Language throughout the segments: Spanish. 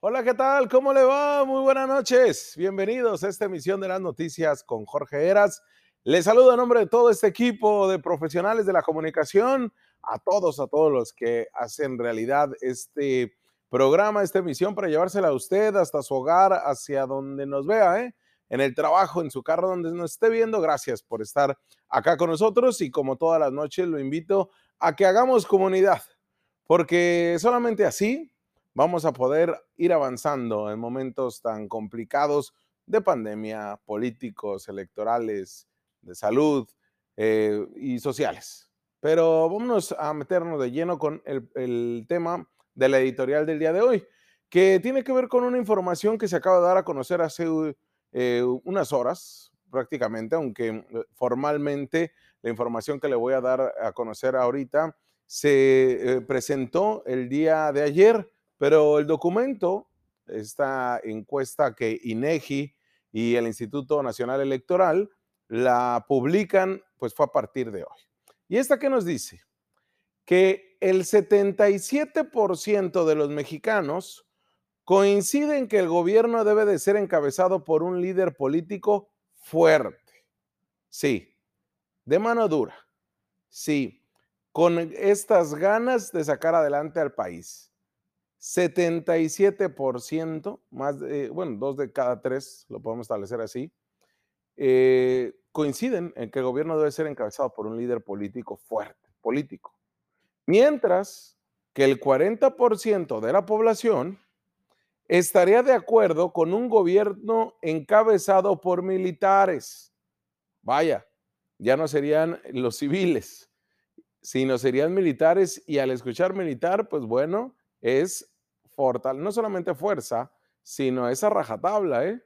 Hola, ¿qué tal? ¿Cómo le va? Muy buenas noches. Bienvenidos a esta emisión de las noticias con Jorge Eras. Les saludo a nombre de todo este equipo de profesionales de la comunicación, a todos, a todos los que hacen realidad este programa, esta emisión para llevársela a usted hasta su hogar, hacia donde nos vea, ¿eh? en el trabajo, en su carro, donde nos esté viendo. Gracias por estar acá con nosotros y como todas las noches lo invito a que hagamos comunidad, porque solamente así vamos a poder ir avanzando en momentos tan complicados de pandemia, políticos, electorales, de salud eh, y sociales. Pero vámonos a meternos de lleno con el, tema de la editorial del día de hoy, que tiene que ver con una información que se acaba de dar a conocer hace eh, unas horas prácticamente, aunque formalmente la información que le voy a dar a conocer ahorita se eh, presentó el día de ayer, pero el documento, esta encuesta que INEGI y el Instituto Nacional Electoral la publican, pues fue a partir de hoy. ¿Y esta qué nos dice? Que el 77% de los mexicanos coinciden que el gobierno debe de ser encabezado por un líder político fuerte. Sí, de mano dura. Sí, con estas ganas de sacar adelante al país. 77%, más de, bueno, dos de cada tres, lo podemos establecer así, eh, coinciden en que el gobierno debe ser encabezado por un líder político fuerte, político. Mientras que el 40% de la población estaría de acuerdo con un gobierno encabezado por militares. Vaya, ya no serían los civiles, sino serían militares y al escuchar militar, pues bueno, es fortal, no solamente fuerza, sino esa rajatabla, ¿eh?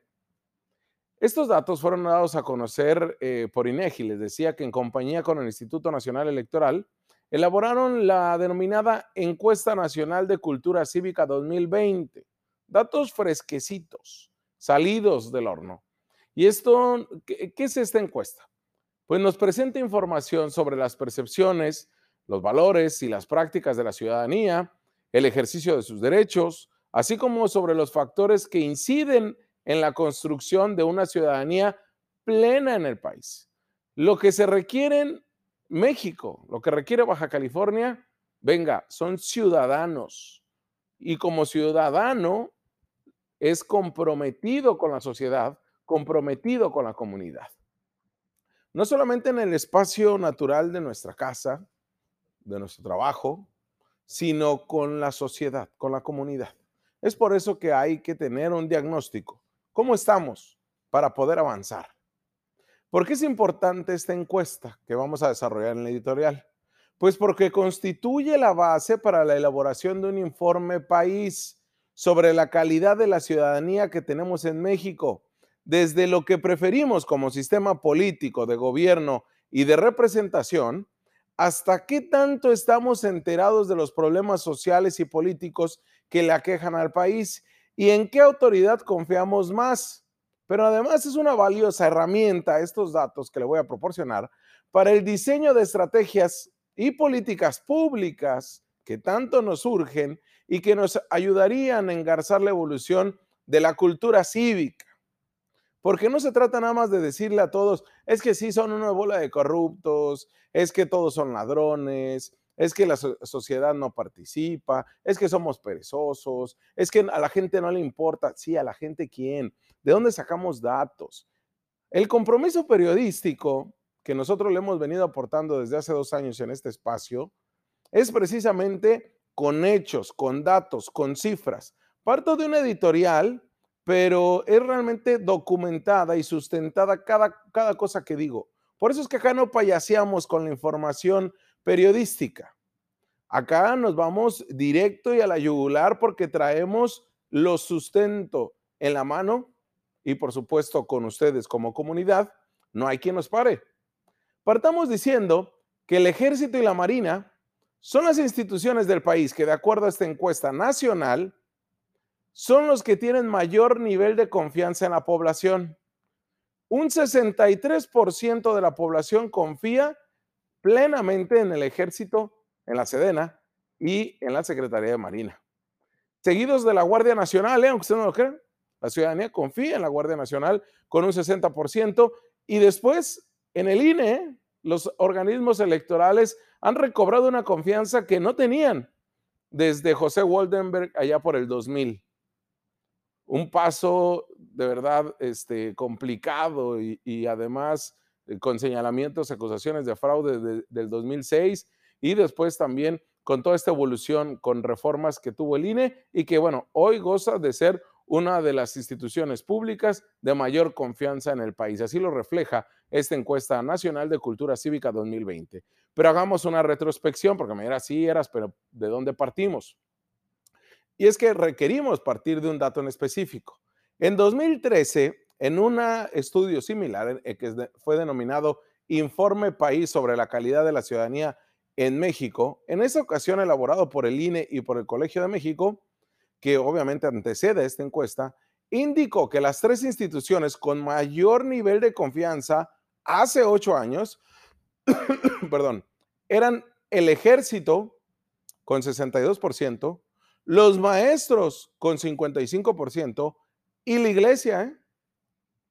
Estos datos fueron dados a conocer eh, por INEGI, les decía que en compañía con el Instituto Nacional Electoral, elaboraron la denominada Encuesta Nacional de Cultura Cívica 2020 datos fresquecitos, salidos del horno. ¿Y esto qué, es esta encuesta? Pues nos presenta información sobre las percepciones, los valores y las prácticas de la ciudadanía, el ejercicio de sus derechos, así como sobre los factores que inciden en la construcción de una ciudadanía plena en el país. Lo que se requiere en México, lo que requiere Baja California, venga, son ciudadanos. Y como ciudadano, es comprometido con la sociedad, comprometido con la comunidad. No solamente en el espacio natural de nuestra casa, de nuestro trabajo, sino con la sociedad, con la comunidad. Es por eso que hay que tener un diagnóstico. ¿Cómo estamos para poder avanzar? ¿Por qué es importante esta encuesta que vamos a desarrollar en la editorial? Pues porque constituye la base para la elaboración de un informe país sobre la calidad de la ciudadanía que tenemos en México, desde lo que preferimos como sistema político, de gobierno y de representación, hasta qué tanto estamos enterados de los problemas sociales y políticos que le aquejan al país y en qué autoridad confiamos más. Pero además es una valiosa herramienta estos datos que le voy a proporcionar para el diseño de estrategias y políticas públicas que tanto nos urgen y que nos ayudarían a engarzar la evolución de la cultura cívica. Porque no se trata nada más de decirle a todos, es que sí son una bola de corruptos, es que todos son ladrones, es que la sociedad no participa, es que somos perezosos, es que a la gente no le importa. Sí, a la gente quién, de dónde sacamos datos. El compromiso periodístico que nosotros le hemos venido aportando desde hace dos años en este espacio es precisamente con hechos, con datos, con cifras. Parto de una editorial, pero es realmente documentada y sustentada cada, cada cosa que digo. Por eso es que acá no payaseamos con la información periodística. Acá nos vamos directo y a la yugular porque traemos lo sustento en la mano y por supuesto con ustedes como comunidad, no hay quien nos pare. Partamos diciendo que el ejército y la marina son las instituciones del país que, de acuerdo a esta encuesta nacional, son los que tienen mayor nivel de confianza en la población. Un 63% de la población confía plenamente en el ejército, en la Sedena y en la Secretaría de Marina. seguidos de la Guardia Nacional, ¿eh? aunque ustedes no lo crean. La ciudadanía confía en la Guardia Nacional con un 60% y después en el INE los organismos electorales han recobrado una confianza que no tenían desde José Waldenberg allá por el 2000. Un paso de verdad este, complicado y, además eh, con señalamientos, acusaciones de fraude del 2006 y después también con toda esta evolución, con reformas que tuvo el INE y que, bueno, hoy goza de ser una de las instituciones públicas de mayor confianza en el país. Así lo refleja esta encuesta nacional de cultura cívica 2020. Pero hagamos una retrospección, porque me dirás, sí, eras, pero ¿de dónde partimos? Y es que requerimos partir de un dato en específico. En 2013, en un estudio similar eh, que fue denominado Informe País sobre la calidad de la ciudadanía en México, en esa ocasión elaborado por el INE y por el Colegio de México, que obviamente antecede esta encuesta, indicó que las tres instituciones con mayor nivel de confianza hace ocho años, perdón, eran el ejército con 62%, los maestros con 55% y la iglesia, ¿eh?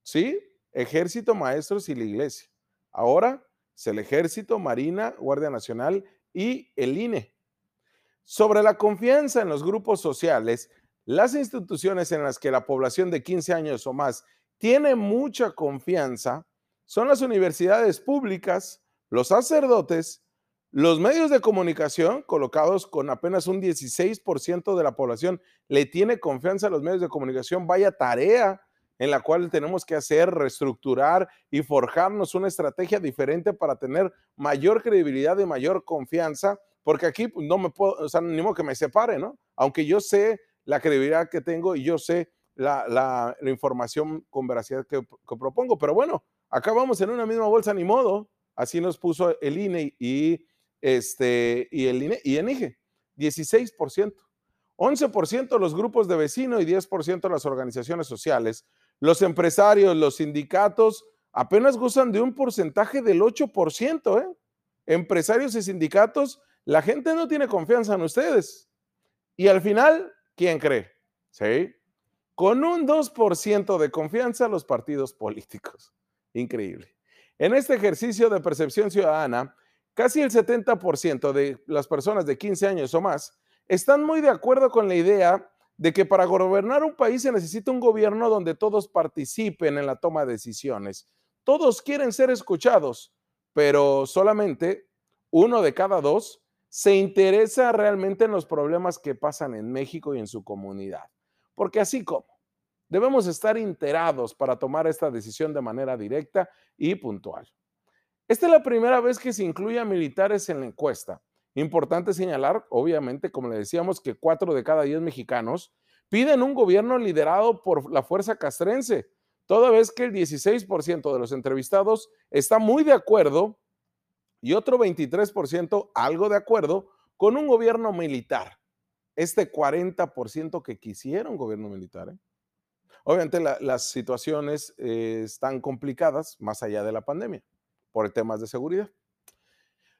¿Sí? Ejército, maestros y la iglesia. Ahora es el ejército, Marina, Guardia Nacional y el INE. Sobre la confianza en los grupos sociales, las instituciones en las que la población de 15 años o más tiene mucha confianza son las universidades públicas, los sacerdotes, los medios de comunicación, colocados con apenas un 16% de la población, le tiene confianza a los medios de comunicación, vaya tarea en la cual tenemos que hacer, reestructurar y forjarnos una estrategia diferente para tener mayor credibilidad y mayor confianza porque aquí pues, no me puedo, o sea, ni modo que me separe, ¿no? Aunque yo sé la credibilidad que tengo y yo sé la, información con veracidad que, propongo, pero bueno, acá vamos en una misma bolsa, ni modo, así nos puso el INE y, este, y el INE y ENIGE, 16%. 11% los grupos de vecinos y 10% las organizaciones sociales. Los empresarios, los sindicatos apenas gozan de un porcentaje del 8%, ¿eh? Empresarios y sindicatos la gente no tiene confianza en ustedes. Y al final, ¿quién cree? ¿Sí? Con un 2% de confianza los partidos políticos. Increíble. En este ejercicio de percepción ciudadana, casi el 70% de las personas de 15 años o más están muy de acuerdo con la idea de que para gobernar un país se necesita un gobierno donde todos participen en la toma de decisiones. Todos quieren ser escuchados, pero solamente uno de cada dos se interesa realmente en los problemas que pasan en México y en su comunidad. Porque así como debemos estar enterados para tomar esta decisión de manera directa y puntual. Esta es la primera vez que se incluye a militares en la encuesta. Importante señalar, obviamente, como le decíamos, que cuatro de cada diez mexicanos piden un gobierno liderado por la fuerza castrense, toda vez que el 16% de los entrevistados está muy de acuerdo y otro 23% algo de acuerdo con un gobierno militar. Este 40% que quisiera un gobierno militar. ¿eh? Obviamente las situaciones eh, están complicadas más allá de la pandemia por temas de seguridad.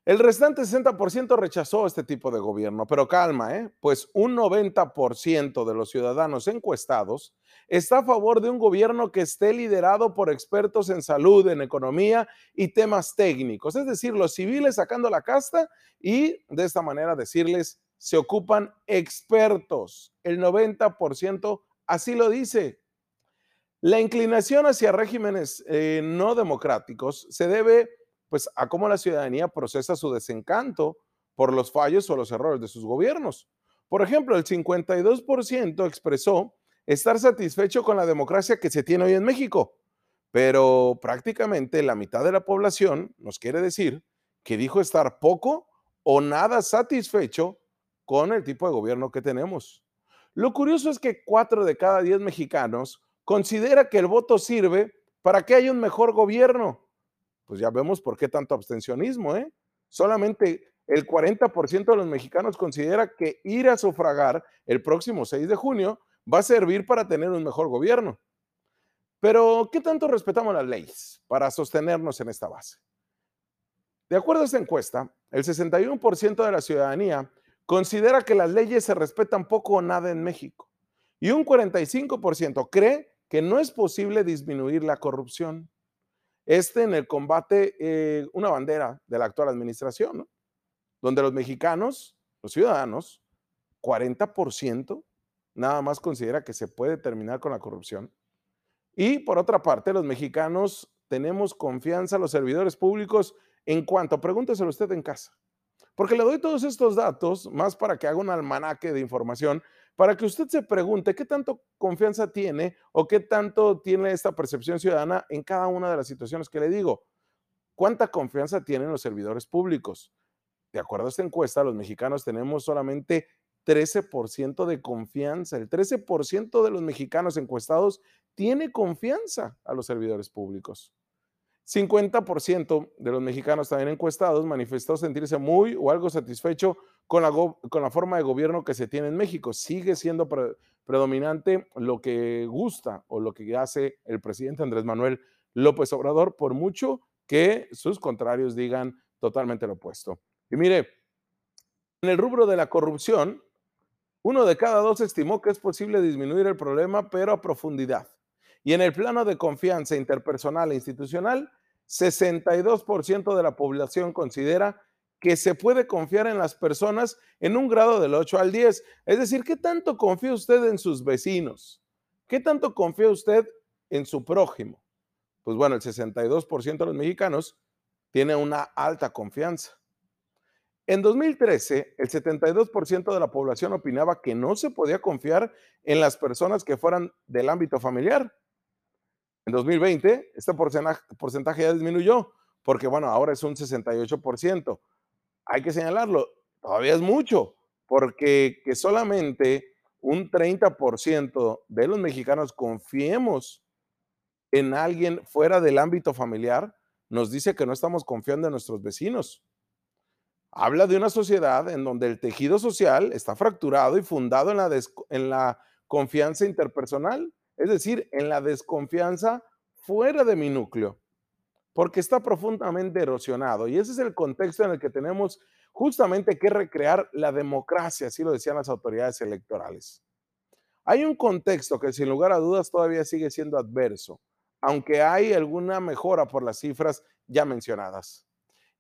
El restante 60% rechazó este tipo de gobierno, pero calma, ¿eh? pues un 90% de los ciudadanos encuestados está a favor de un gobierno que esté liderado por expertos en salud, en economía y temas técnicos, es decir, los civiles sacando la casta y de esta manera decirles, se ocupan expertos. El 90% así lo dice. La inclinación hacia regímenes eh, no democráticos se debe pues a cómo la ciudadanía procesa su desencanto por los fallos o los errores de sus gobiernos. Por ejemplo, el 52% expresó estar satisfecho con la democracia que se tiene hoy en México, pero prácticamente la mitad de la población nos quiere decir que dijo estar poco o nada satisfecho con el tipo de gobierno que tenemos. Lo curioso es que cuatro de cada diez mexicanos considera que el voto sirve para que haya un mejor gobierno pues ya vemos por qué tanto abstencionismo, ¿eh? Solamente el 40% de los mexicanos considera que ir a sufragar el próximo 6 de junio va a servir para tener un mejor gobierno. Pero, ¿qué tanto respetamos las leyes para sostenernos en esta base? De acuerdo a esta encuesta, el 61% de la ciudadanía considera que las leyes se respetan poco o nada en México. Y un 45% cree que no es posible disminuir la corrupción. Este en el combate, eh, una bandera de la actual administración, donde los mexicanos, los ciudadanos, 40% nada más considera que se puede terminar con la corrupción. Y por otra parte, los mexicanos tenemos confianza en los servidores públicos en cuanto, pregúnteselo usted en casa, porque le doy todos estos datos más para que haga un almanaque de información, para que usted se pregunte qué tanto confianza tiene o qué tanto tiene esta percepción ciudadana en cada una de las situaciones que le digo. ¿Cuánta confianza tienen los servidores públicos? De acuerdo a esta encuesta, los mexicanos tenemos solamente 13% de confianza. El 13% de los mexicanos encuestados tiene confianza a los servidores públicos. 50% de los mexicanos también encuestados manifestó sentirse muy o algo satisfecho con la, forma de gobierno que se tiene en México. Sigue siendo predominante lo que gusta o lo que hace el presidente Andrés Manuel López Obrador, por mucho que sus contrarios digan totalmente lo opuesto. Y mire, en el rubro de la corrupción, uno de cada dos estimó que es posible disminuir el problema, pero a profundidad. Y en el plano de confianza interpersonal e institucional, 62% de la población considera que se puede confiar en las personas en un grado del 8 al 10. Es decir, ¿qué tanto confía usted en sus vecinos? ¿Qué tanto confía usted en su prójimo? Pues bueno, el 62% de los mexicanos tiene una alta confianza. En 2013, el 72% de la población opinaba que no se podía confiar en las personas que fueran del ámbito familiar. En 2020, este porcentaje ya disminuyó, porque bueno, ahora es un 68%. Hay que señalarlo, todavía es mucho, porque que solamente un 30% de los mexicanos confiemos en alguien fuera del ámbito familiar, nos dice que no estamos confiando en nuestros vecinos. Habla de una sociedad en donde el tejido social está fracturado y fundado en la, en la confianza interpersonal, es decir, en la desconfianza fuera de mi núcleo, porque está profundamente erosionado. Y ese es el contexto en el que tenemos justamente que recrear la democracia, así lo decían las autoridades electorales. Hay un contexto que sin lugar a dudas todavía sigue siendo adverso, aunque hay alguna mejora por las cifras ya mencionadas.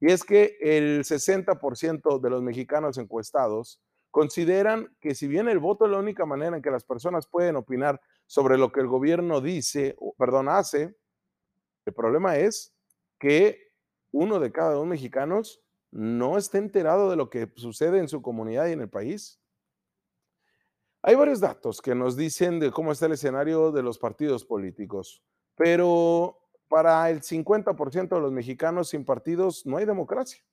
Y es que el 60% de los mexicanos encuestados consideran que si bien el voto es la única manera en que las personas pueden opinar sobre lo que el gobierno dice, perdón, hace, el problema es que uno de cada dos mexicanos no está enterado de lo que sucede en su comunidad y en el país. Hay varios datos que nos dicen de cómo está el escenario de los partidos políticos, pero para el 50% de los mexicanos sin partidos no hay democracia.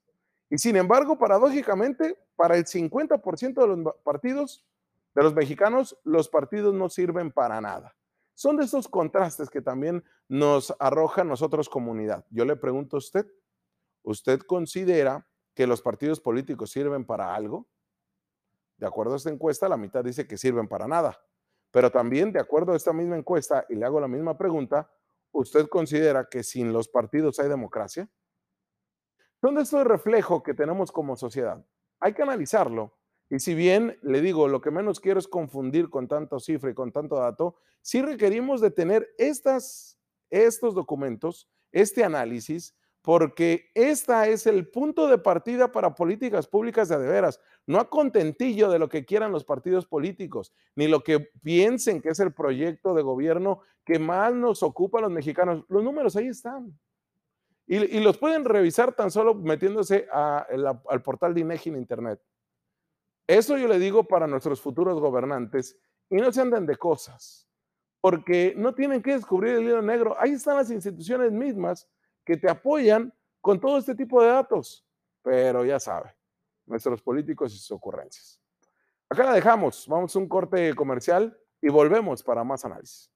Y sin embargo, paradójicamente, para el 50% de los partidos, de los mexicanos, los partidos no sirven para nada. Son de esos contrastes que también nos arroja nosotros comunidad. Yo le pregunto a usted, ¿usted considera que los partidos políticos sirven para algo? De acuerdo a esta encuesta, la mitad dice que sirven para nada. Pero también, de acuerdo a esta misma encuesta, y le hago la misma pregunta, ¿usted considera que sin los partidos hay democracia? ¿Dónde está el reflejo que tenemos como sociedad? Hay que analizarlo. Y si bien le digo, lo que menos quiero es confundir con tanto cifra y con tanto dato, sí requerimos de tener estas, estos documentos, este análisis, porque esta es el punto de partida para políticas públicas de, veras, no a contentillo de lo que quieran los partidos políticos, ni lo que piensen que es el proyecto de gobierno que más nos ocupa a los mexicanos. Los números ahí están. Y, los pueden revisar tan solo metiéndose al portal de INEGI en Internet. Eso yo le digo para nuestros futuros gobernantes y no se anden de cosas, porque no tienen que descubrir el hilo negro. Ahí están las instituciones mismas que te apoyan con todo este tipo de datos. Pero ya sabe, nuestros políticos y sus ocurrencias. Acá la dejamos, vamos a un corte comercial y volvemos para más análisis.